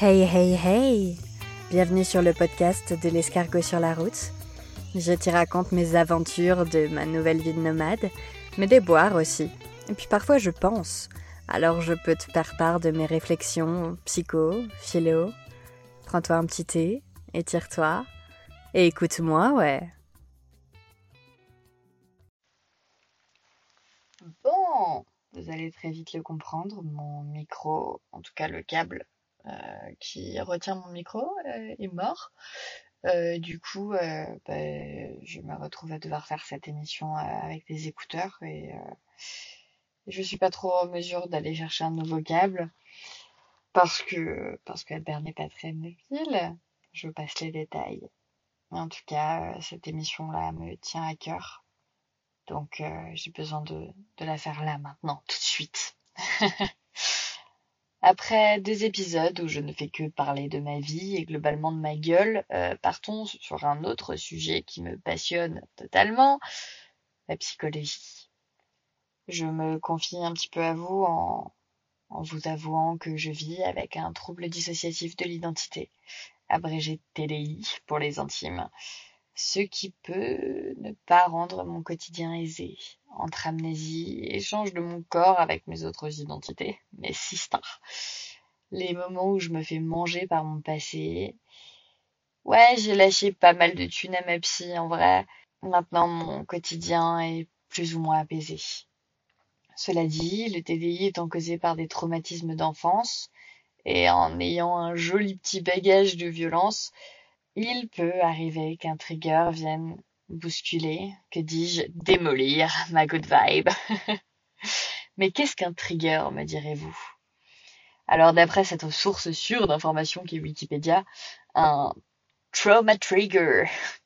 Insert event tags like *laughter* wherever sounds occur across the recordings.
Hey hey hey Bienvenue sur le podcast de l'escargot sur la route. Je t'y raconte mes aventures de ma nouvelle vie de nomade, mes déboires aussi. Et puis parfois je pense, alors je peux te faire part de mes réflexions psycho, philo. Prends-toi un petit thé, étire-toi, et écoute-moi, ouais. Bon, vous allez très vite le comprendre, mon micro, en tout cas le câble qui retient mon micro euh, est mort. Euh, du coup, bah, je me retrouve à devoir faire cette émission avec des écouteurs et je suis pas trop en mesure d'aller chercher un nouveau câble parce que parce qu'Albert n'est pas très mobile. Je passe les détails. En tout cas, cette émission-là me tient à cœur. Donc j'ai besoin de, de la faire là maintenant, tout de suite. *laughs* Après deux épisodes où je ne fais que parler de ma vie et globalement de ma gueule, euh, partons sur un autre sujet qui me passionne totalement, la psychologie. Je me confie un petit peu à vous en, en vous avouant que je vis avec un trouble dissociatif de l'identité, abrégé TDI pour les intimes ce qui peut ne pas rendre mon quotidien aisé, entre amnésie, échange de mon corps avec mes autres identités, mes sisters, les moments où je me fais manger par mon passé. Ouais, j'ai lâché pas mal de thunes à ma psy, en vrai. Maintenant, mon quotidien est plus ou moins apaisé. Cela dit, le TDI étant causé par des traumatismes d'enfance, et en ayant un joli petit bagage de violence, il peut arriver qu'un trigger vienne bousculer, que dis-je, démolir ma good vibe. *laughs* Mais qu'est-ce qu'un trigger, me direz-vous? Alors d'après cette source sûre d'information qui est Wikipédia, un trauma trigger,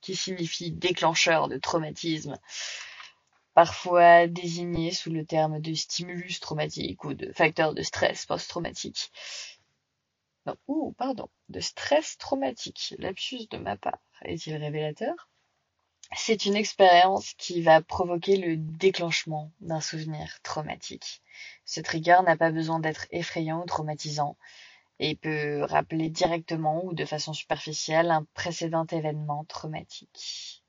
qui signifie déclencheur de traumatisme, parfois désigné sous le terme de stimulus traumatique ou de facteur de stress post-traumatique, non, ouh, pardon, de stress traumatique. Lapsus de ma part. Est-il révélateur? C'est une expérience qui va provoquer le déclenchement d'un souvenir traumatique. Ce trigger n'a pas besoin d'être effrayant ou traumatisant et peut rappeler directement ou de façon superficielle un précédent événement traumatique.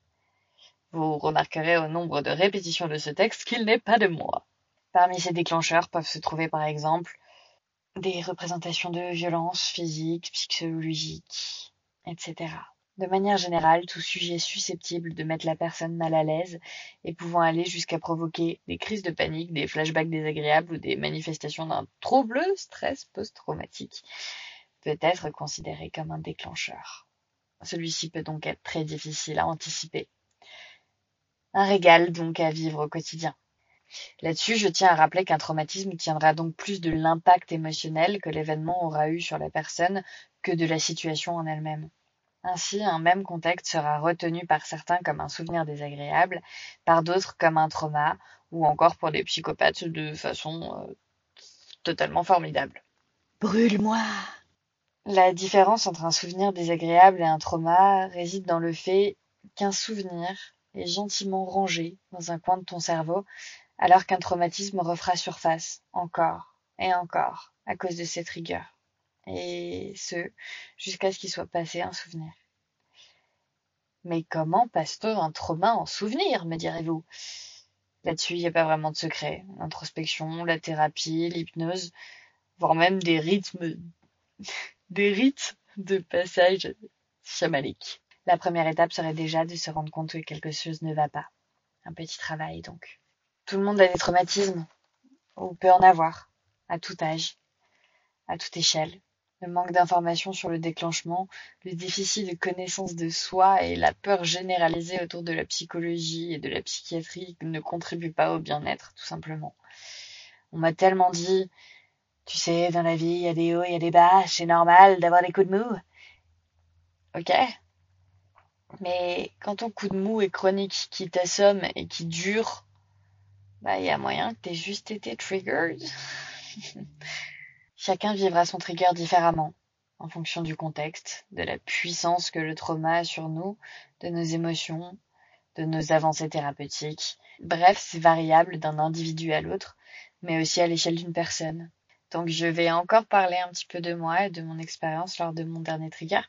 Vous remarquerez au nombre de répétitions de ce texte qu'il n'est pas de moi. Parmi ces déclencheurs peuvent se trouver par exemple des représentations de violence physique, psychologique, etc. De manière générale, tout sujet susceptible de mettre la personne mal à l'aise et pouvant aller jusqu'à provoquer des crises de panique, des flashbacks désagréables ou des manifestations d'un trouble stress post-traumatique peut être considéré comme un déclencheur. Celui-ci peut donc être très difficile à anticiper. Un régal donc à vivre au quotidien. Là-dessus, je tiens à rappeler qu'un traumatisme tiendra donc plus de l'impact émotionnel que l'événement aura eu sur la personne que de la situation en elle-même. Ainsi, un même contexte sera retenu par certains comme un souvenir désagréable, par d'autres comme un trauma, ou encore pour des psychopathes de façon euh, totalement formidable. Brûle-moi La différence entre un souvenir désagréable et un trauma réside dans le fait qu'un souvenir est gentiment rangé dans un coin de ton cerveau alors qu'un traumatisme refera surface, encore et encore, à cause de ces triggers. Et ce, jusqu'à ce qu'il soit passé un souvenir. Mais comment passe-t-on un trauma en souvenir, me direz-vous? Là-dessus, il n'y a pas vraiment de secret. L'introspection, la thérapie, l'hypnose, voire même des rythmes, *laughs* des rites de passage chamanique. La première étape serait déjà de se rendre compte que quelque chose ne va pas. Un petit travail donc. Tout le monde a des traumatismes, ou peut en avoir, à tout âge, à toute échelle. Le manque d'informations sur le déclenchement, le déficit de connaissance de soi et la peur généralisée autour de la psychologie et de la psychiatrie ne contribuent pas au bien-être, tout simplement. On m'a tellement dit, tu sais, dans la vie, il y a des hauts, il y a des bas, c'est normal d'avoir des coups de mou. Ok. Mais quand ton coup de mou est chronique, qui t'assomme et qui dure, bah, il y a moyen que t'aies juste été triggered. *laughs* Chacun vivra son trigger différemment, en fonction du contexte, de la puissance que le trauma a sur nous, de nos émotions, de nos avancées thérapeutiques. Bref, c'est variable d'un individu à l'autre, mais aussi à l'échelle d'une personne. Donc je vais encore parler un petit peu de moi et de mon expérience lors de mon dernier trigger.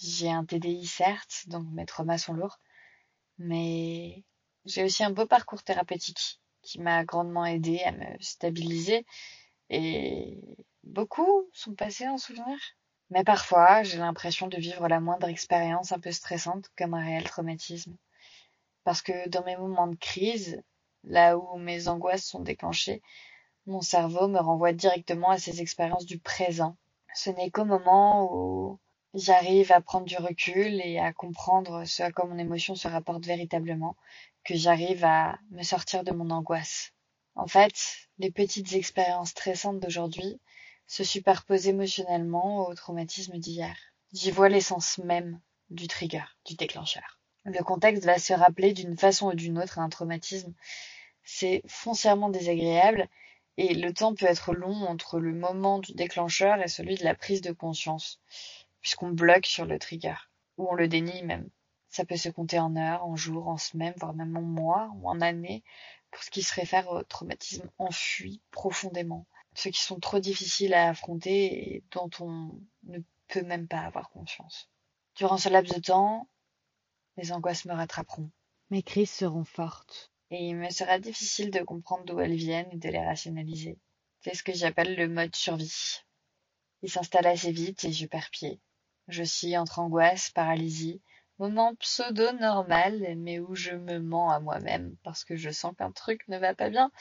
J'ai un TDI certes, donc mes traumas sont lourds, mais j'ai aussi un beau parcours thérapeutique qui m'a grandement aidé à me stabiliser et beaucoup sont passés en souvenir. Mais parfois, j'ai l'impression de vivre la moindre expérience un peu stressante comme un réel traumatisme. Parce que dans mes moments de crise, là où mes angoisses sont déclenchées, mon cerveau me renvoie directement à ces expériences du présent. Ce n'est qu'au moment où j'arrive à prendre du recul et à comprendre ce à quoi mon émotion se rapporte véritablement que j'arrive à me sortir de mon angoisse. En fait, les petites expériences stressantes d'aujourd'hui se superposent émotionnellement au traumatisme d'hier. J'y vois l'essence même du trigger, du déclencheur. Le contexte va se rappeler d'une façon ou d'une autre à un traumatisme. C'est foncièrement désagréable et le temps peut être long entre le moment du déclencheur et celui de la prise de conscience, puisqu'on bloque sur le trigger, ou on le dénie même. Ça peut se compter en heures, en jours, en semaines, voire même en mois ou en années, pour ce qui se réfère au traumatisme enfui profondément, ceux qui sont trop difficiles à affronter et dont on ne peut même pas avoir conscience. Durant ce laps de temps, les angoisses me rattraperont. Mes crises seront fortes et il me sera difficile de comprendre d'où elles viennent et de les rationaliser. C'est ce que j'appelle le mode survie. Il s'installe assez vite et je perds pied. Je suis entre angoisse, paralysie, moment pseudo normal, mais où je me mens à moi-même parce que je sens qu'un truc ne va pas bien,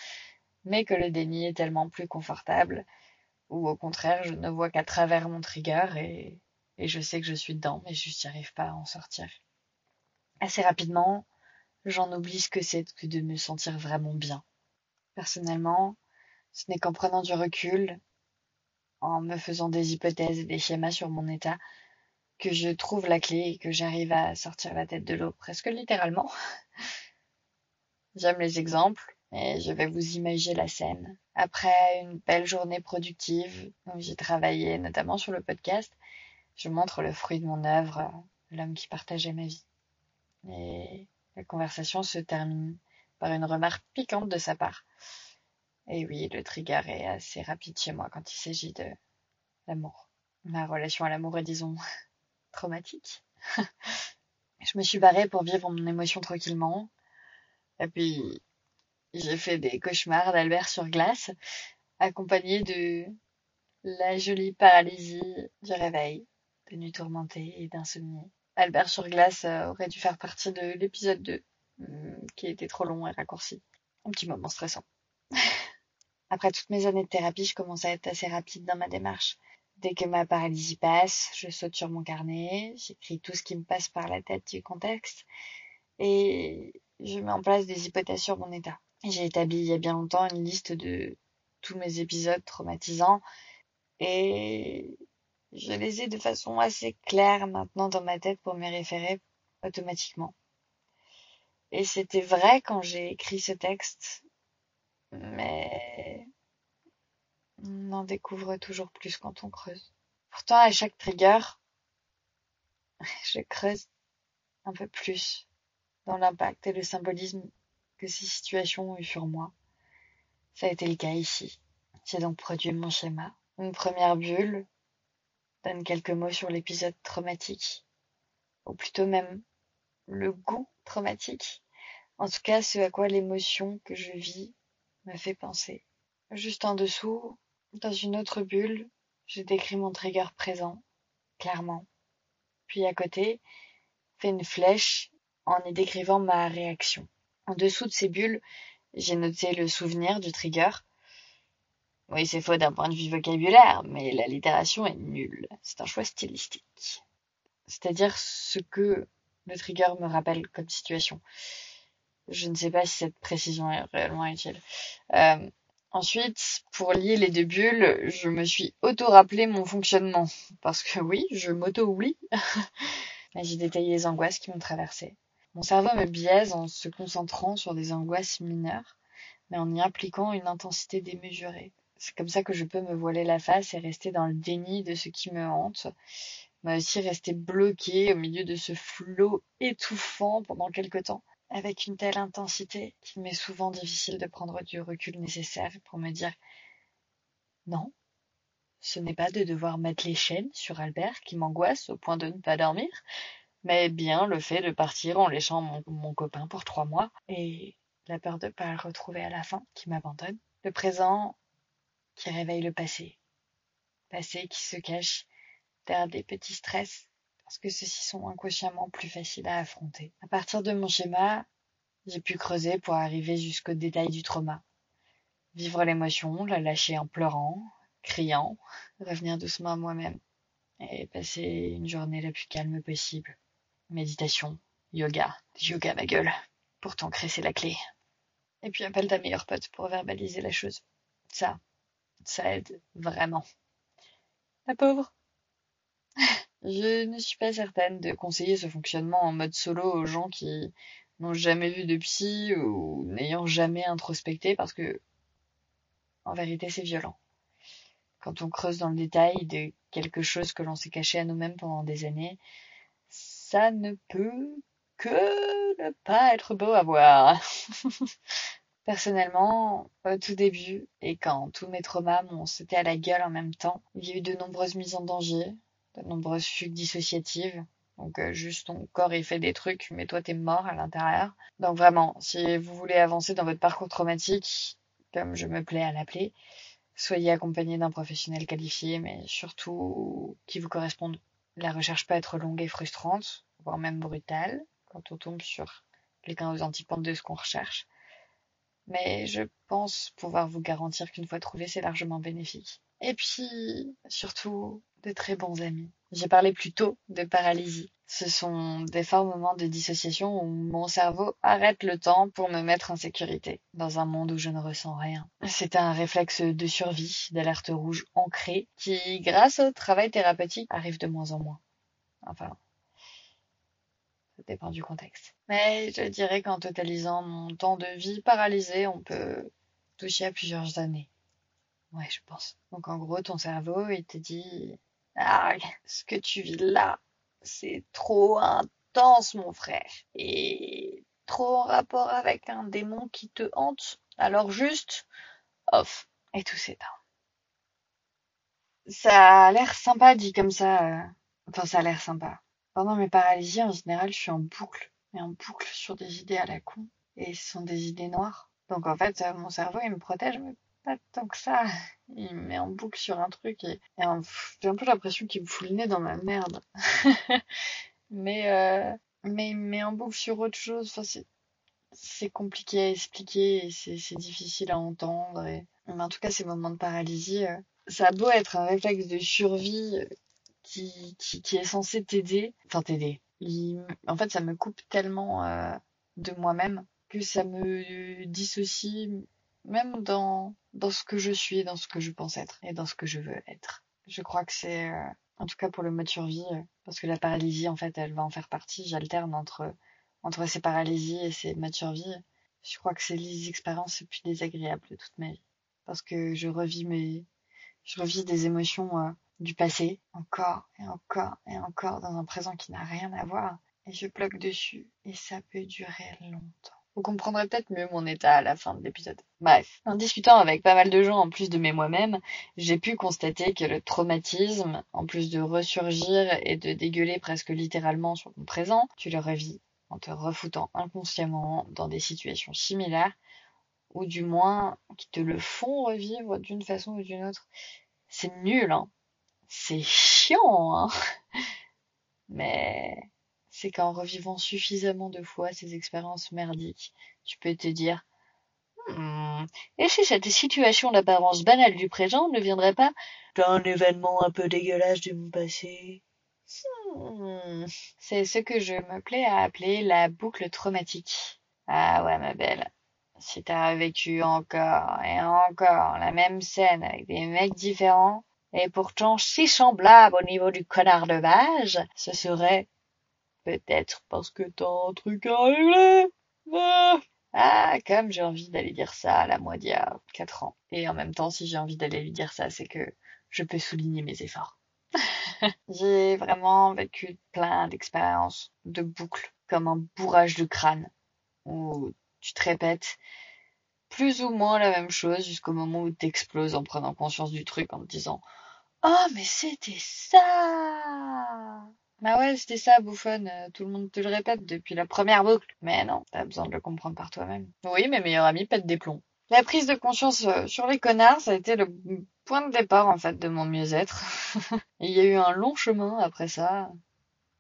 mais que le déni est tellement plus confortable, ou au contraire, je ne vois qu'à travers mon trigger et, et je sais que je suis dedans, mais je n'y arrive pas à en sortir. Assez rapidement, j'en oublie ce que c'est que de me sentir vraiment bien. Personnellement, ce n'est qu'en prenant du recul, en me faisant des hypothèses et des schémas sur mon état, que je trouve la clé et que j'arrive à sortir la tête de l'eau presque littéralement. *laughs* J'aime les exemples et je vais vous imaginer la scène. Après une belle journée productive où j'ai travaillé notamment sur le podcast, je montre le fruit de mon œuvre, l'homme qui partageait ma vie. Et la conversation se termine par une remarque piquante de sa part. Et oui, le trigger est assez rapide chez moi quand il s'agit de l'amour. Ma relation à l'amour est, disons, traumatique. *laughs* je me suis barrée pour vivre mon émotion tranquillement. Et puis, j'ai fait des cauchemars d'Albert sur glace, accompagnés de la jolie paralysie du réveil, de nuits tourmentées et d'insomnie. Albert sur glace euh, aurait dû faire partie de l'épisode 2, hum, qui était trop long et raccourci. Un petit moment stressant. *laughs* Après toutes mes années de thérapie, je commence à être assez rapide dans ma démarche. Dès que ma paralysie passe, je saute sur mon carnet, j'écris tout ce qui me passe par la tête du contexte et je mets en place des hypothèses sur mon état. J'ai établi il y a bien longtemps une liste de tous mes épisodes traumatisants et je les ai de façon assez claire maintenant dans ma tête pour me référer automatiquement. Et c'était vrai quand j'ai écrit ce texte, mais on en découvre toujours plus quand on creuse. Pourtant, à chaque trigger, *laughs* je creuse un peu plus dans l'impact et le symbolisme que ces situations ont eu sur moi. Ça a été le cas ici. J'ai donc produit mon schéma. Une première bulle, donne quelques mots sur l'épisode traumatique, ou plutôt même le goût traumatique, en tout cas ce à quoi l'émotion que je vis me fait penser. Juste en dessous, dans une autre bulle, j'ai décrit mon trigger présent, clairement. Puis à côté, fait une flèche en y décrivant ma réaction. En dessous de ces bulles, j'ai noté le souvenir du trigger, oui, c'est faux d'un point de vue vocabulaire, mais la littération est nulle. C'est un choix stylistique. C'est-à-dire ce que le trigger me rappelle comme situation. Je ne sais pas si cette précision est réellement utile. Euh, ensuite, pour lier les deux bulles, je me suis auto-rappelé mon fonctionnement. Parce que oui, je m'auto-oublie. *laughs* J'ai détaillé les angoisses qui m'ont traversé. Mon cerveau me biaise en se concentrant sur des angoisses mineures, mais en y impliquant une intensité démesurée c'est comme ça que je peux me voiler la face et rester dans le déni de ce qui me hante, mais aussi rester bloqué au milieu de ce flot étouffant pendant quelque temps, avec une telle intensité qu'il m'est souvent difficile de prendre du recul nécessaire pour me dire non, ce n'est pas de devoir mettre les chaînes sur Albert qui m'angoisse au point de ne pas dormir, mais bien le fait de partir en laissant mon, copain pour trois mois et la peur de ne pas le retrouver à la fin qui m'abandonne. Le présent qui réveille le passé. Passé qui se cache derrière des petits stress parce que ceux-ci sont inconsciemment plus faciles à affronter. À partir de mon schéma, j'ai pu creuser pour arriver jusqu'au détail du trauma. Vivre l'émotion, la lâcher en pleurant, criant, revenir doucement à moi-même et passer une journée la plus calme possible. Méditation, yoga, yoga ma gueule. Pourtant, c'est la clé. Et puis appelle ta meilleure pote pour verbaliser la chose. Ça, ça aide vraiment. La pauvre. Je ne suis pas certaine de conseiller ce fonctionnement en mode solo aux gens qui n'ont jamais vu de psy ou n'ayant jamais introspecté parce que, en vérité, c'est violent quand on creuse dans le détail de quelque chose que l'on s'est caché à nous-mêmes pendant des années, ça ne peut que ne pas être beau à voir. *laughs* Personnellement, au tout début, et quand tous mes traumas m'ont sauté à la gueule en même temps, il y a eu de nombreuses mises en danger, nombreuses fugues dissociatives. Donc euh, juste ton corps il fait des trucs, mais toi t'es mort à l'intérieur. Donc vraiment, si vous voulez avancer dans votre parcours traumatique, comme je me plais à l'appeler, Soyez accompagné d'un professionnel qualifié, mais surtout qui vous corresponde. La recherche peut être longue et frustrante, voire même brutale, quand on tombe sur quelqu'un aux antipodes de ce qu'on recherche. Mais je pense pouvoir vous garantir qu'une fois trouvé, c'est largement bénéfique. Et puis, surtout, de très bons amis. J'ai parlé plus tôt de paralysie. Ce sont des forts moments de dissociation où mon cerveau arrête le temps pour me mettre en sécurité, dans un monde où je ne ressens rien. C'est un réflexe de survie, d'alerte rouge ancré, qui, grâce au travail thérapeutique, arrive de moins en moins. Enfin, ça dépend du contexte. Mais je dirais qu'en totalisant mon temps de vie paralysé, on peut toucher à plusieurs années. Ouais, je pense. Donc en gros, ton cerveau, il te dit ah, ce que tu vis là, c'est trop intense, mon frère. Et trop en rapport avec un démon qui te hante. Alors juste, off. Et tout s'éteint. Ça a l'air sympa dit comme ça. Euh. Enfin, ça a l'air sympa. Pendant mes paralysies, en général, je suis en boucle. Mais en boucle sur des idées à la con. Et ce sont des idées noires. Donc en fait, euh, mon cerveau, il me protège, pas tant que ça. Il me met en boucle sur un truc et, j'ai un peu l'impression qu'il me fout le nez dans ma merde. *laughs* mais, euh, mais il me met en boucle sur autre chose. Enfin, c'est, compliqué à expliquer et c'est, difficile à entendre. Mais en tout cas, ces moments de paralysie, euh, ça a beau être un réflexe de survie euh, qui, qui, qui est censé t'aider. Enfin, t'aider. En fait, ça me coupe tellement euh, de moi-même que ça me dissocie même dans, dans ce que je suis, dans ce que je pense être et dans ce que je veux être. Je crois que c'est, euh, en tout cas pour le mode survie, euh, parce que la paralysie, en fait, elle va en faire partie. J'alterne entre, entre ces paralysies et ces modes survie. Je crois que c'est les expériences les plus désagréables de toute ma vie. Parce que je revis mes, je revis des émotions euh, du passé, encore et encore et encore dans un présent qui n'a rien à voir. Et je bloque dessus. Et ça peut durer longtemps. Vous comprendrez peut-être mieux mon état à la fin de l'épisode. Bref, en discutant avec pas mal de gens en plus de mes moi-même, j'ai pu constater que le traumatisme, en plus de ressurgir et de dégueuler presque littéralement sur ton présent, tu le revis en te refoutant inconsciemment dans des situations similaires, ou du moins qui te le font revivre d'une façon ou d'une autre. C'est nul, hein. C'est chiant, hein. *laughs* Mais c'est qu'en revivant suffisamment de fois ces expériences merdiques, tu peux te dire hmm, et si cette situation d'apparence banale du présent ne viendrait pas d'un événement un peu dégueulasse mon passé? Hmm, C'est ce que je me plais à appeler la boucle traumatique. Ah ouais, ma belle. Si t'as vécu encore et encore la même scène avec des mecs différents, et pourtant si semblables au niveau du connard de base, ce serait Peut-être parce que t'as un truc à régler. Ah, ah comme j'ai envie d'aller dire ça à la moi d'il y a 4 ans. Et en même temps, si j'ai envie d'aller lui dire ça, c'est que je peux souligner mes efforts. *laughs* j'ai vraiment vécu plein d'expériences de boucles, comme un bourrage de crâne, où tu te répètes plus ou moins la même chose jusqu'au moment où t'exploses en prenant conscience du truc, en te disant Oh, mais c'était ça Bah ouais, c'était ça, bouffonne. euh, Tout le monde te le répète depuis la première boucle. Mais non, t'as besoin de le comprendre par toi-même. Oui, mes meilleurs amis pètent des plombs. La prise de conscience euh, sur les connards, ça a été le point de départ, en fait, de mon mieux-être. *laughs* Il y a eu un long chemin après ça.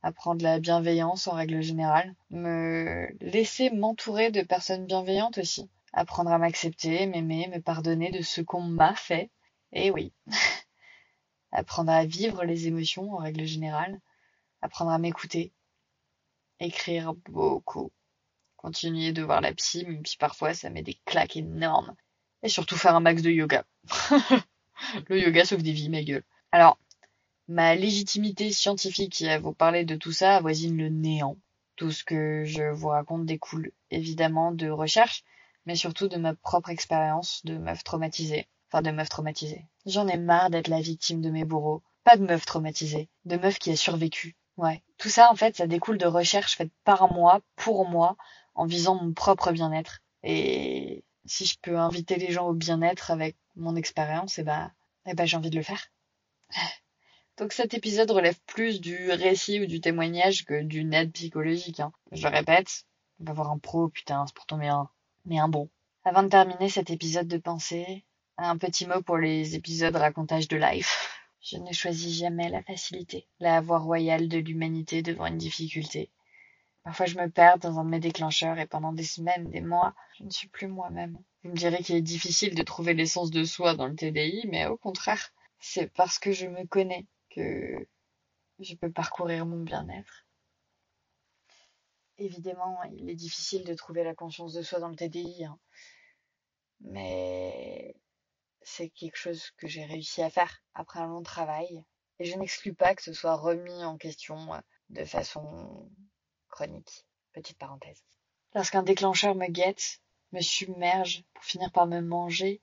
Apprendre la bienveillance en règle générale. Me laisser m'entourer de personnes bienveillantes aussi. Apprendre à m'accepter, m'aimer, me pardonner de ce qu'on m'a fait. Et oui. *laughs* Apprendre à vivre les émotions en règle générale. Apprendre à m'écouter. Écrire beaucoup. Continuer de voir la psy, même si parfois ça met des claques énormes. Et surtout faire un max de yoga. *laughs* Le yoga sauve des vies, ma gueule. Alors, ma légitimité scientifique à vous parler de tout ça avoisine le néant. Tout ce que je vous raconte découle évidemment de recherches, mais surtout de ma propre expérience de meuf traumatisée. Enfin, de meuf traumatisée. J'en ai marre d'être la victime de mes bourreaux. Pas de meuf traumatisée, de meuf qui a survécu. Ouais. Tout ça, en fait, ça découle de recherches faites par moi, pour moi, en visant mon propre bien-être. Et si je peux inviter les gens au bien-être avec mon expérience, eh ben, eh ben, j'ai envie de le faire. *laughs* Donc cet épisode relève plus du récit ou du témoignage que d'une aide psychologique. Hein. Je le répète, on va voir un pro, putain, c'est pourtant bien, mais un bon. Avant de terminer cet épisode de pensée, un petit mot pour les épisodes racontage de life. Je ne choisis jamais la facilité, la voie royale de l'humanité devant une difficulté. Parfois je me perds dans un de mes déclencheurs et pendant des semaines, des mois, je ne suis plus moi-même. Vous me direz qu'il est difficile de trouver l'essence de soi dans le TDI, mais au contraire, c'est parce que je me connais que je peux parcourir mon bien-être. Évidemment, il est difficile de trouver la conscience de soi dans le TDI, hein. mais c'est quelque chose que j'ai réussi à faire après un long travail, et je n'exclus pas que ce soit remis en question de façon chronique. Petite parenthèse. Lorsqu'un déclencheur me guette, me submerge pour finir par me manger,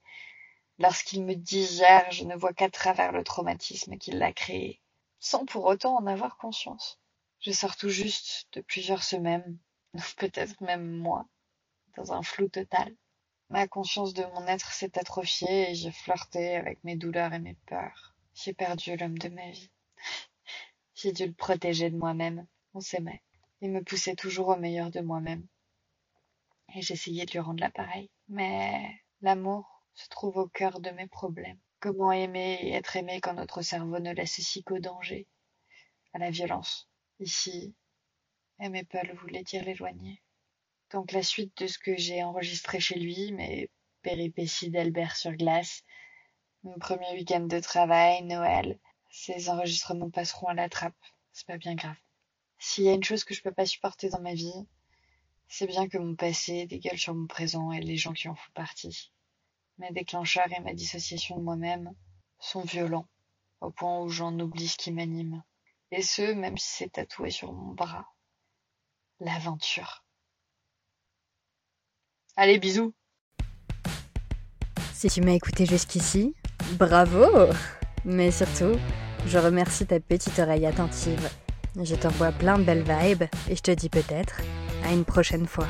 lorsqu'il me digère, je ne vois qu'à travers le traumatisme qu'il a créé, sans pour autant en avoir conscience. Je sors tout juste de plusieurs semaines, *laughs* peut-être même mois, dans un flou total. Ma conscience de mon être s'est atrophiée et j'ai flirté avec mes douleurs et mes peurs. J'ai perdu l'homme de ma vie. J'ai dû le protéger de moi-même. On s'aimait. Il me poussait toujours au meilleur de moi-même. Et j'essayais de lui rendre l'appareil. Mais l'amour se trouve au cœur de mes problèmes. Comment aimer et être aimé quand notre cerveau ne laisse si qu'au danger, à la violence. Ici, aimer Paul voulait dire l'éloigner? Donc la suite de ce que j'ai enregistré chez lui, mes péripéties d'Albert sur glace, mon premier week-end de travail, Noël, ces enregistrements passeront à la trappe. C'est pas bien grave. S'il y a une chose que je peux pas supporter dans ma vie, c'est bien que mon passé dégueule sur mon présent et les gens qui en font partie. Mes déclencheurs et ma dissociation de moi-même sont violents, au point où j'en oublie ce qui m'anime. Et ce, même si c'est tatoué sur mon bras. L'aventure. Allez, bisous Si tu m'as écouté jusqu'ici, bravo Mais surtout, je remercie ta petite oreille attentive. Je t'envoie plein de belles vibes et je te dis peut-être à une prochaine fois.